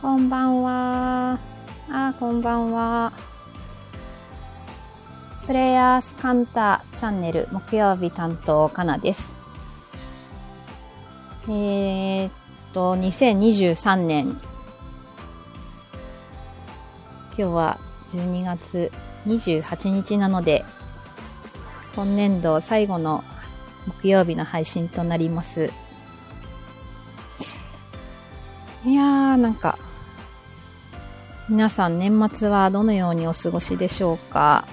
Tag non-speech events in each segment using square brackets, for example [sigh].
こんばんは。あ、こんばんは。プレイヤースカンタチャンネル木曜日担当かなです。えー、っと、2023年。今日は12月28日なので、今年度最後の木曜日の配信となります。いやー、なんか、皆さん年末はどのようにお過ごしでしょうか？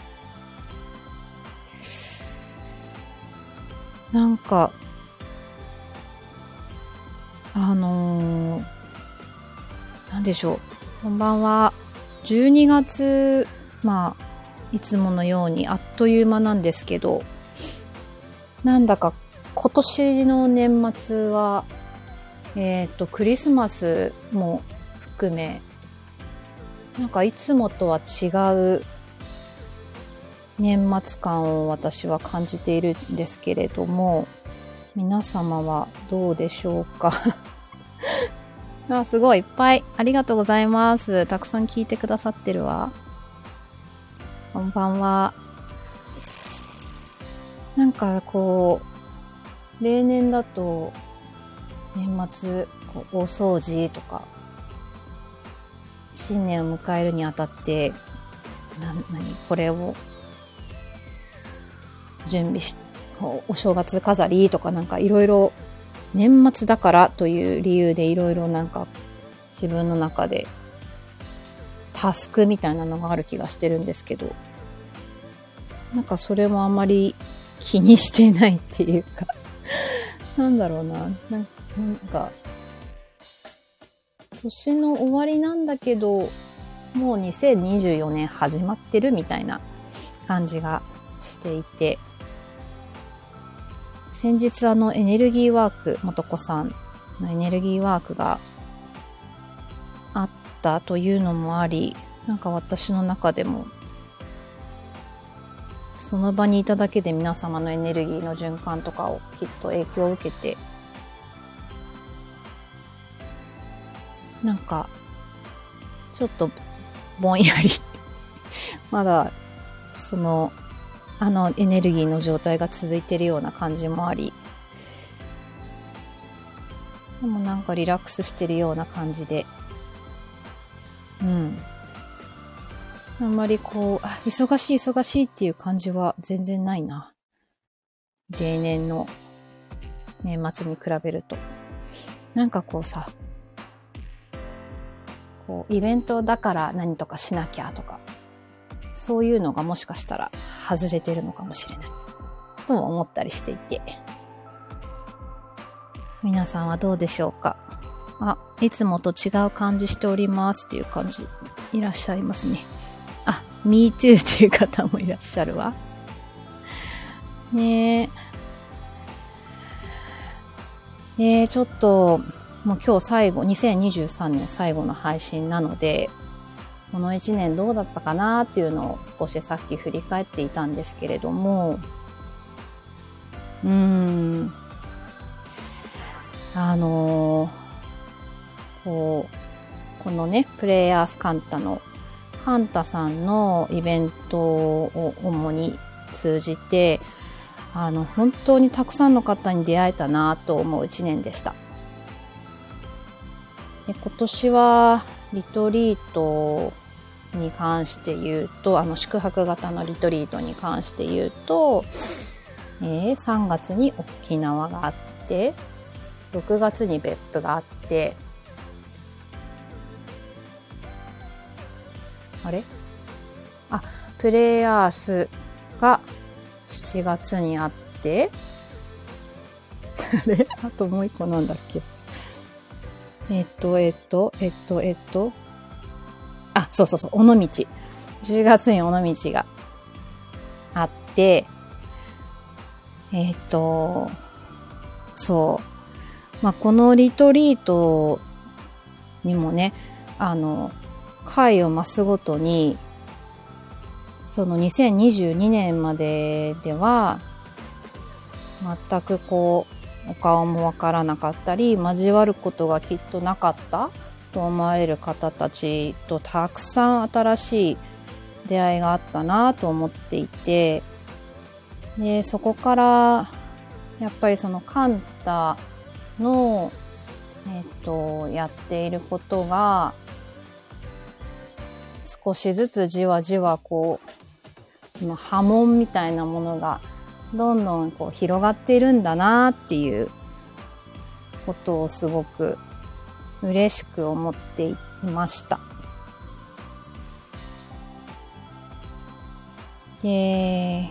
なんか、あのー、なんでしょう。こんばんは。12月、まあ、いつものようにあっという間なんですけど、なんだか今年の年末は、えっ、ー、と、クリスマスも含め、なんかいつもとは違う年末感を私は感じているんですけれども、皆様はどうでしょうか？[laughs] あすごいいっぱいありがとうございます。たくさん聞いてくださってるわ。こんばんは。なんかこう、例年だと、年末、こう大掃除とか、新年を迎えるにあたって、な、なに、これを、準備し、お正月飾りとかなんかいろいろ、年末だからという理由でいろいろなんか自分の中でタスクみたいなのがある気がしてるんですけど、なんかそれもあまり気にしてないっていうかなんだろうな。なんか、年の終わりなんだけど、もう2024年始まってるみたいな感じがしていて、先日あのエネルギーワーク、元子さんのエネルギーワークがあったというのもあり、なんか私の中でもその場にいただけで皆様のエネルギーの循環とかをきっと影響を受けてなんかちょっとぼんやり [laughs] まだそのあのエネルギーの状態が続いてるような感じもありでもなんかリラックスしてるような感じでうんあんまりこう、忙しい忙しいっていう感じは全然ないな。例年の年末に比べると。なんかこうさ、こう、イベントだから何とかしなきゃとか、そういうのがもしかしたら外れてるのかもしれない。とも思ったりしていて。皆さんはどうでしょうか？あ、いつもと違う感じしておりますっていう感じ、いらっしゃいますね。あ、me too っていう方もいらっしゃるわ。ねえ。ねえちょっと、もう今日最後、2023年最後の配信なので、この1年どうだったかなっていうのを少しさっき振り返っていたんですけれども、うーん、あのこう、このね、プレイヤースカンタのカンタさんのイベントを主に通じて、あの、本当にたくさんの方に出会えたなと思う一年でした。で今年はリトリートに関して言うと、あの宿泊型のリトリートに関して言うと、えー、3月に沖縄があって、6月に別府があって、あれ？あ、プレイヤースが7月にあって、[laughs] あれ？あともう一個なんだっけ？えっと、えっと、えっと、えっと、あ、そうそうそう、尾道。10月に尾道があって、えっと、そう。まあ、このリトリートにもね、あの、回を増すごとに、その2022年まででは、全くこう、お顔もわからなかったり、交わることがきっとなかったと思われる方たちとたくさん新しい出会いがあったなと思っていて、で、そこから、やっぱりそのカンタの、えっ、と、やっていることが、少しずつじわじわこう、波紋みたいなものがどんどんこう広がっているんだなっていうことをすごく嬉しく思っていました。で、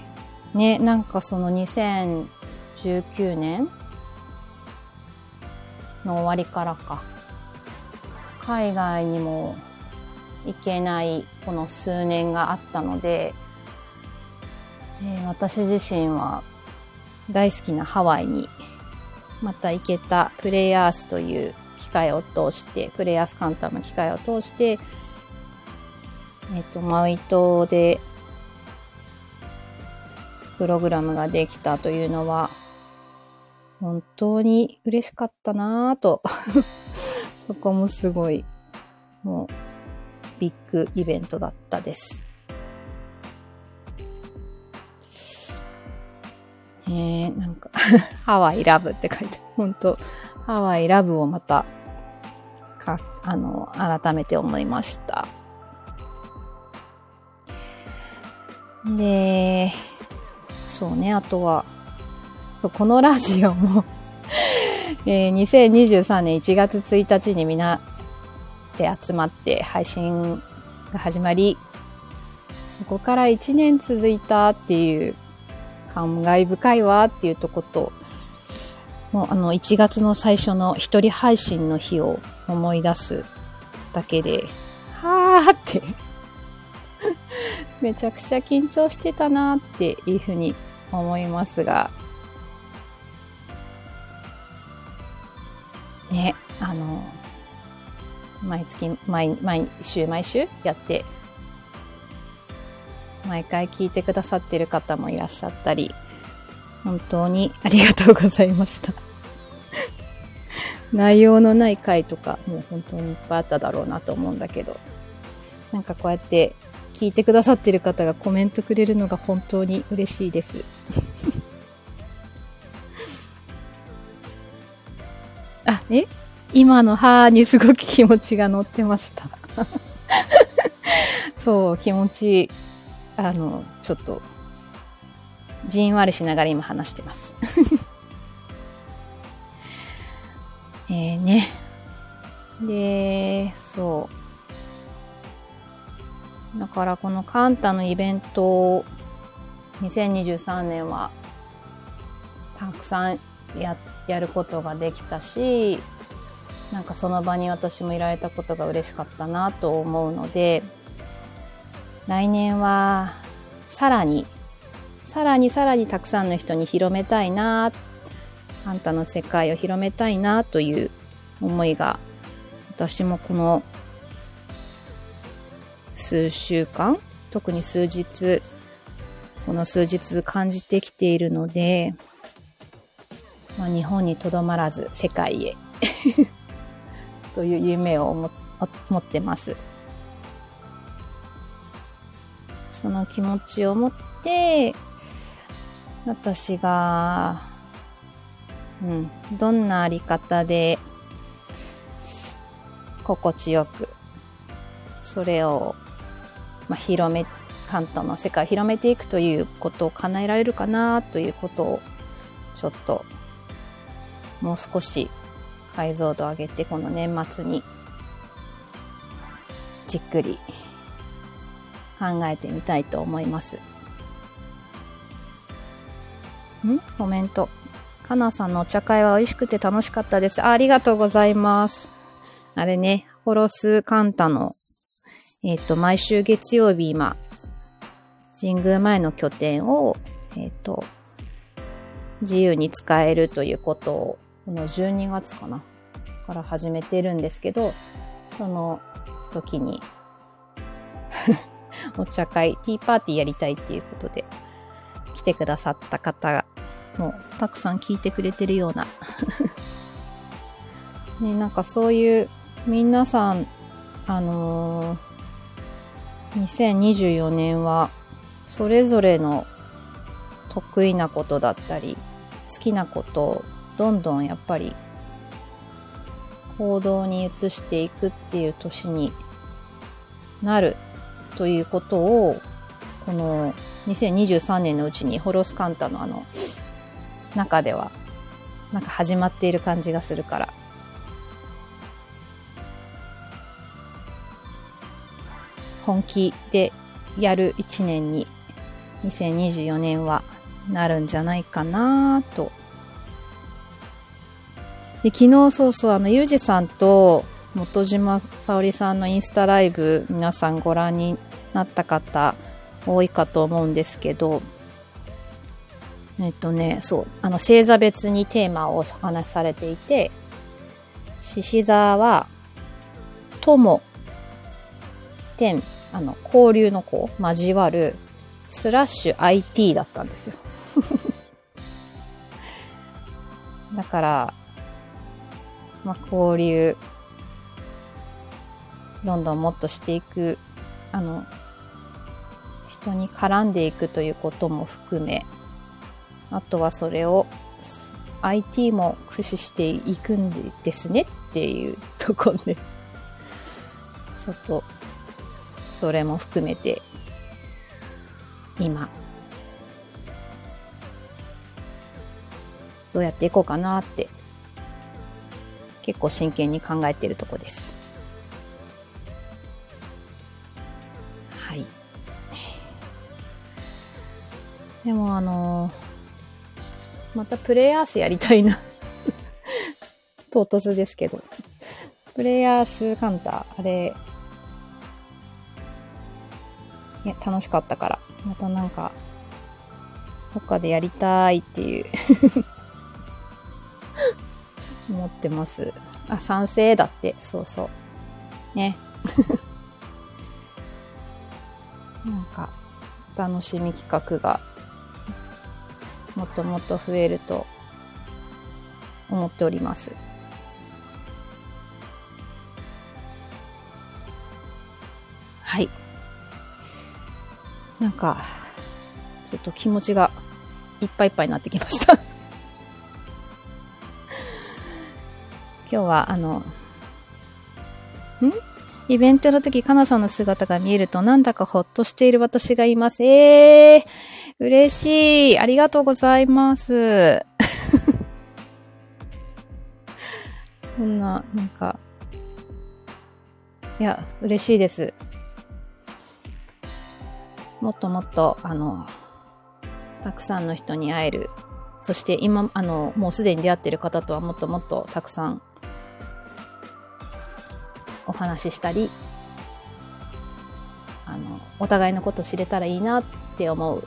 ね、なんかその2019年の終わりからか、海外にも行けないこの数年があったので、えー、私自身は大好きなハワイにまた行けたプレイヤースという機会を通して、プレイヤースカンターの機会を通して、えっ、ー、と、マウイ島でプログラムができたというのは、本当に嬉しかったなぁと [laughs] そこもすごい、もう、ビッグイベントだったです。えー、なんか [laughs] ハワイラブって書いて、本当ハワイラブをまた、か、あの、改めて思いました。で、そうね、あとは、このラジオも [laughs] えー、2023年1月1日にみんなで集まって配信が始まり、そこから1年続いたっていう感慨深いわっていうとこと、もうあの1月の最初の一人配信の日を思い出すだけで、はーってめちゃくちゃ緊張してたなっていうふうに思いますが、ね、あの、毎月、毎、毎週毎週やって、毎回聞いてくださってる方もいらっしゃったり、本当にありがとうございました。[laughs] 内容のない回とか、もう本当にいっぱいあっただろうなと思うんだけど、なんかこうやって聞いてくださってる方がコメントくれるのが本当に嬉しいです。[laughs] あ、え？今の歯にすごく気持ちが乗ってました。[laughs] そう、気持ちいい、あの、ちょっと、じんわりしながら今話してます。[laughs] えーね。で、そう。だからこのカンタのイベント2023年はたくさんややることができたしなんかその場に私もいられたことが嬉しかったなと思うので来年はさらにさらにさらにたくさんの人に広めたいなあんたの世界を広めたいなという思いが私もこの数週間特に数日この数日感じてきているのでまあ、日本にとどまらず世界へ [laughs] という夢を持ってます。その気持ちを持って、私が、うん、どんなあり方で、心地よく、それを、まあ、広め、関東の世界を広めていくということを叶えられるかなということを、ちょっともう少し解像度を上げてこの年末にじっくり考えてみたいと思います。ん？コメント。かなさんのお茶会は美味しくて楽しかったです。あありがとうございます。あれね、ホロスカンタの、えっ、ー、と、毎週月曜日今、神宮前の拠点を、えっ、ー、と、自由に使えるということをこの12月かなから始めてるんですけど、その時に [laughs] お茶会、ティーパーティーやりたいっていうことで来てくださった方がもうたくさん聞いてくれてるような。[laughs] ね、なんかそういう皆さん、あのー、2024年は、それぞれの得意なことだったり、好きなことをどんどんやっぱり行動に移していくっていう年になる。ということを、この2023年のうちにホロスカンタのあの中ではなんか始まっている感じがするから。本気でやる一年に2024年はなるんじゃないかなと。で、昨日そうそう、あの、ゆうじさんと元島沙織さんのインスタライブ皆さんご覧になった方多いかと思うんですけど、えっとね、そう、あの、星座別にテーマをお話しされていて、獅子座は、友、天、あの、交流の子、交わる、スラッシュ IT だったんですよ。[laughs] だから、まあ、交流、どんどんもっとしていく、あの、人に絡んでいくということも含め、あとはそれを IT も駆使していくんですねっていうとこで、[laughs] ちょっとそれも含めて今どうやっていこうかなって結構真剣に考えてるとこです。でもあのーまたプレイヤースやりたいな唐突ですけど。プレイヤースカンター、あれ、いや、楽しかったから。またなんか、どっかでやりたいっていう [laughs] 思ってます。あ、賛成だって。そうそう。ね。[laughs] なんか、楽しみ企画がもっともっと増えると思っております。はい。なんか、ちょっと気持ちがいっぱいいっぱいになってきました [laughs] 今日は、あの、ん？イベントの時、かなさんの姿が見えると、なんだかほっとしている私がいます。えー、嬉しい。ありがとうございます。[laughs] そんな、なんか、いや、嬉しいです。もっともっと、あの、たくさんの人に会える。そして今、あの、もうすでに出会っている方とはもっともっとたくさんお話ししたり、あの、お互いのこと知れたらいいなって思う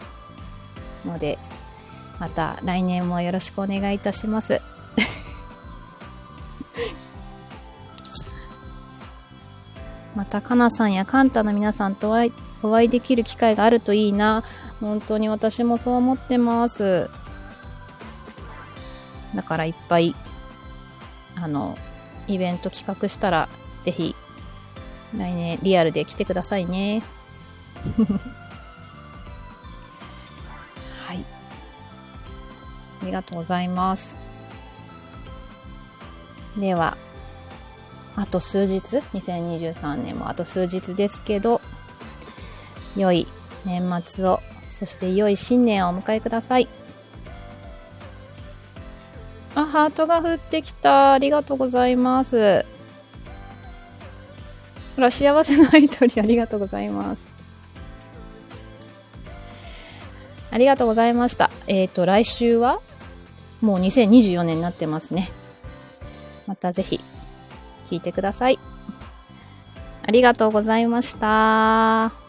ので、また来年もよろしくお願いいたします。[laughs] また、かなさんやカンタの皆さんとお会いできる機会があるといいな。本当に私もそう思ってます。だからいっぱい、あの、イベント企画したら、ぜひ、来年リアルで来てくださいね。[laughs] ありがとうございます。では、あと数日、2023年もあと数日ですけど、良い年末を、そして良い新年をお迎えください。あ、ハートが降ってきた。ありがとうございます。ほら、幸せの愛鳥ありがとうございます。ありがとうございました。えっ、ー、と、来週は？もう2024年になってますね。またぜひ聞いてください。ありがとうございました。